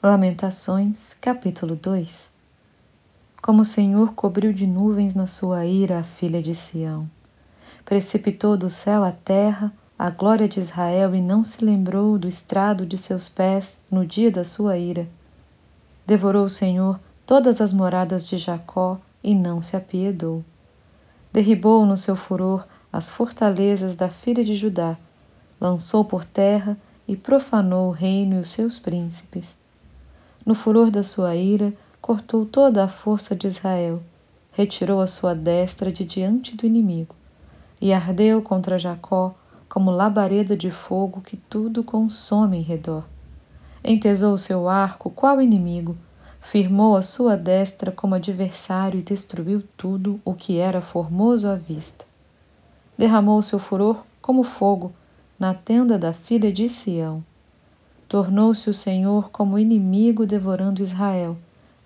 Lamentações, capítulo 2 Como o Senhor cobriu de nuvens na sua ira a filha de Sião, precipitou do céu à terra a glória de Israel e não se lembrou do estrado de seus pés no dia da sua ira. Devorou o Senhor todas as moradas de Jacó e não se apiedou. Derribou no seu furor as fortalezas da filha de Judá, lançou por terra e profanou o reino e os seus príncipes no furor da sua ira, cortou toda a força de Israel, retirou a sua destra de diante do inimigo, e ardeu contra Jacó como labareda de fogo que tudo consome em redor. Entesou o seu arco qual inimigo, firmou a sua destra como adversário e destruiu tudo o que era formoso à vista. Derramou seu furor como fogo na tenda da filha de Sião. Tornou-se o Senhor como inimigo devorando Israel.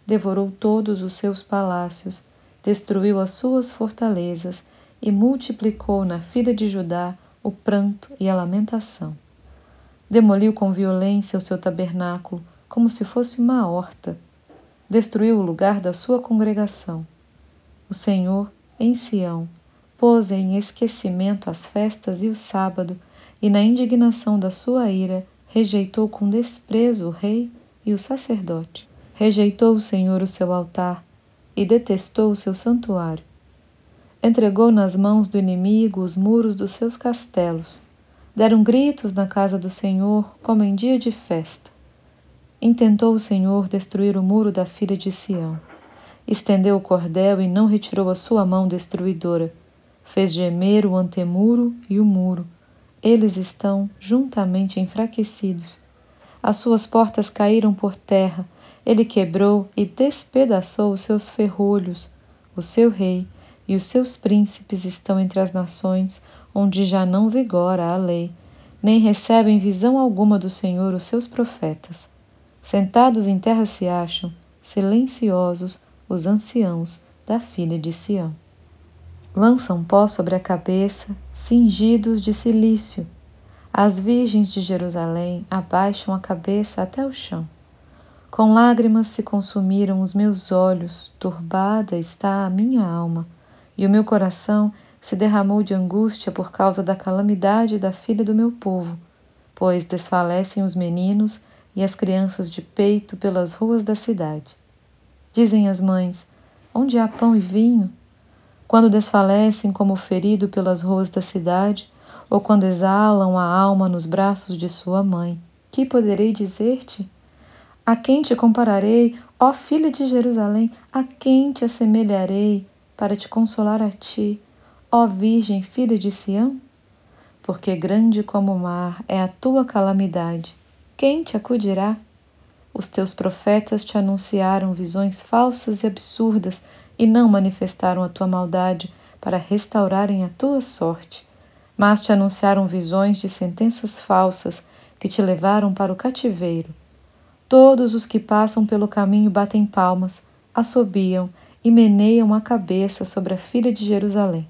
Devorou todos os seus palácios, destruiu as suas fortalezas e multiplicou na filha de Judá o pranto e a lamentação. Demoliu com violência o seu tabernáculo, como se fosse uma horta. Destruiu o lugar da sua congregação. O Senhor, em Sião, pôs em esquecimento as festas e o sábado, e na indignação da sua ira rejeitou com desprezo o rei e o sacerdote. Rejeitou o Senhor o seu altar e detestou o seu santuário. Entregou nas mãos do inimigo os muros dos seus castelos. Deram gritos na casa do Senhor como em dia de festa. Intentou o Senhor destruir o muro da filha de Sião. Estendeu o cordel e não retirou a sua mão destruidora. Fez gemer o antemuro e o muro eles estão juntamente enfraquecidos. As suas portas caíram por terra, ele quebrou e despedaçou os seus ferrolhos. O seu rei e os seus príncipes estão entre as nações, onde já não vigora a lei, nem recebem visão alguma do Senhor os seus profetas. Sentados em terra se acham, silenciosos, os anciãos da filha de Sião lançam pó sobre a cabeça, cingidos de silício. As virgens de Jerusalém abaixam a cabeça até o chão. Com lágrimas se consumiram os meus olhos, turbada está a minha alma, e o meu coração se derramou de angústia por causa da calamidade da filha do meu povo, pois desfalecem os meninos e as crianças de peito pelas ruas da cidade. Dizem as mães: Onde há pão e vinho? Quando desfalecem como ferido pelas ruas da cidade, ou quando exalam a alma nos braços de sua mãe. Que poderei dizer-te? A quem te compararei, ó filha de Jerusalém? A quem te assemelharei para te consolar a ti, ó Virgem, filha de Sião? Porque grande como o mar é a tua calamidade. Quem te acudirá? Os teus profetas te anunciaram visões falsas e absurdas e não manifestaram a tua maldade para restaurarem a tua sorte, mas te anunciaram visões de sentenças falsas que te levaram para o cativeiro. Todos os que passam pelo caminho batem palmas, assobiam e meneiam a cabeça sobre a filha de Jerusalém.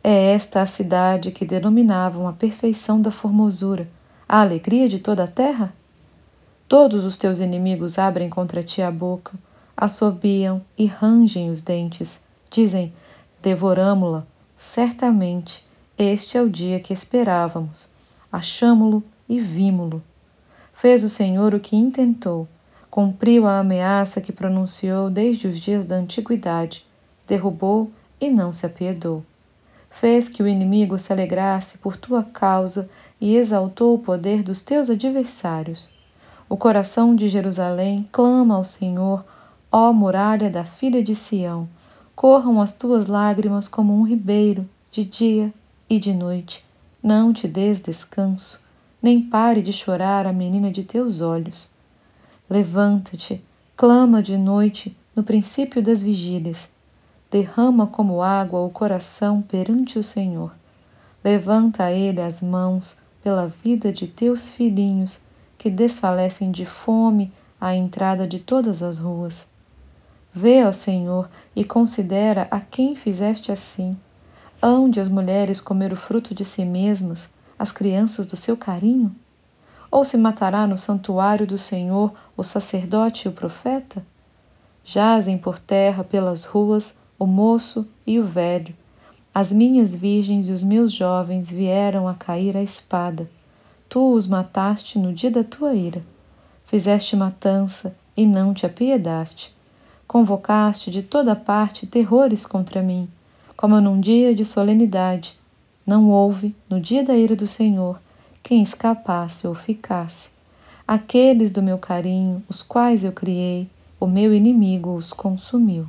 É esta a cidade que denominavam a perfeição da formosura, a alegria de toda a terra? Todos os teus inimigos abrem contra ti a boca, assobiam e rangem os dentes. Dizem: Devoramo-la. Certamente, este é o dia que esperávamos. Achamo-lo e vimo-lo. Fez o Senhor o que intentou, cumpriu a ameaça que pronunciou desde os dias da antiguidade, derrubou e não se apiedou. Fez que o inimigo se alegrasse por tua causa e exaltou o poder dos teus adversários. O coração de Jerusalém clama ao Senhor Ó muralha da filha de Sião, corram as tuas lágrimas como um ribeiro, de dia e de noite. Não te des descanso, nem pare de chorar a menina de teus olhos. Levanta-te, clama de noite no princípio das vigílias. Derrama como água o coração perante o Senhor. Levanta a ele as mãos pela vida de teus filhinhos que desfalecem de fome à entrada de todas as ruas. Vê, ó Senhor, e considera a quem fizeste assim. Hão de as mulheres comer o fruto de si mesmas, as crianças do seu carinho? Ou se matará no santuário do Senhor o sacerdote e o profeta? Jazem por terra pelas ruas o moço e o velho. As minhas virgens e os meus jovens vieram a cair à espada. Tu os mataste no dia da tua ira. Fizeste matança e não te apiedaste. Convocaste de toda parte terrores contra mim, como num dia de solenidade. Não houve, no dia da ira do Senhor, quem escapasse ou ficasse. Aqueles do meu carinho, os quais eu criei, o meu inimigo os consumiu.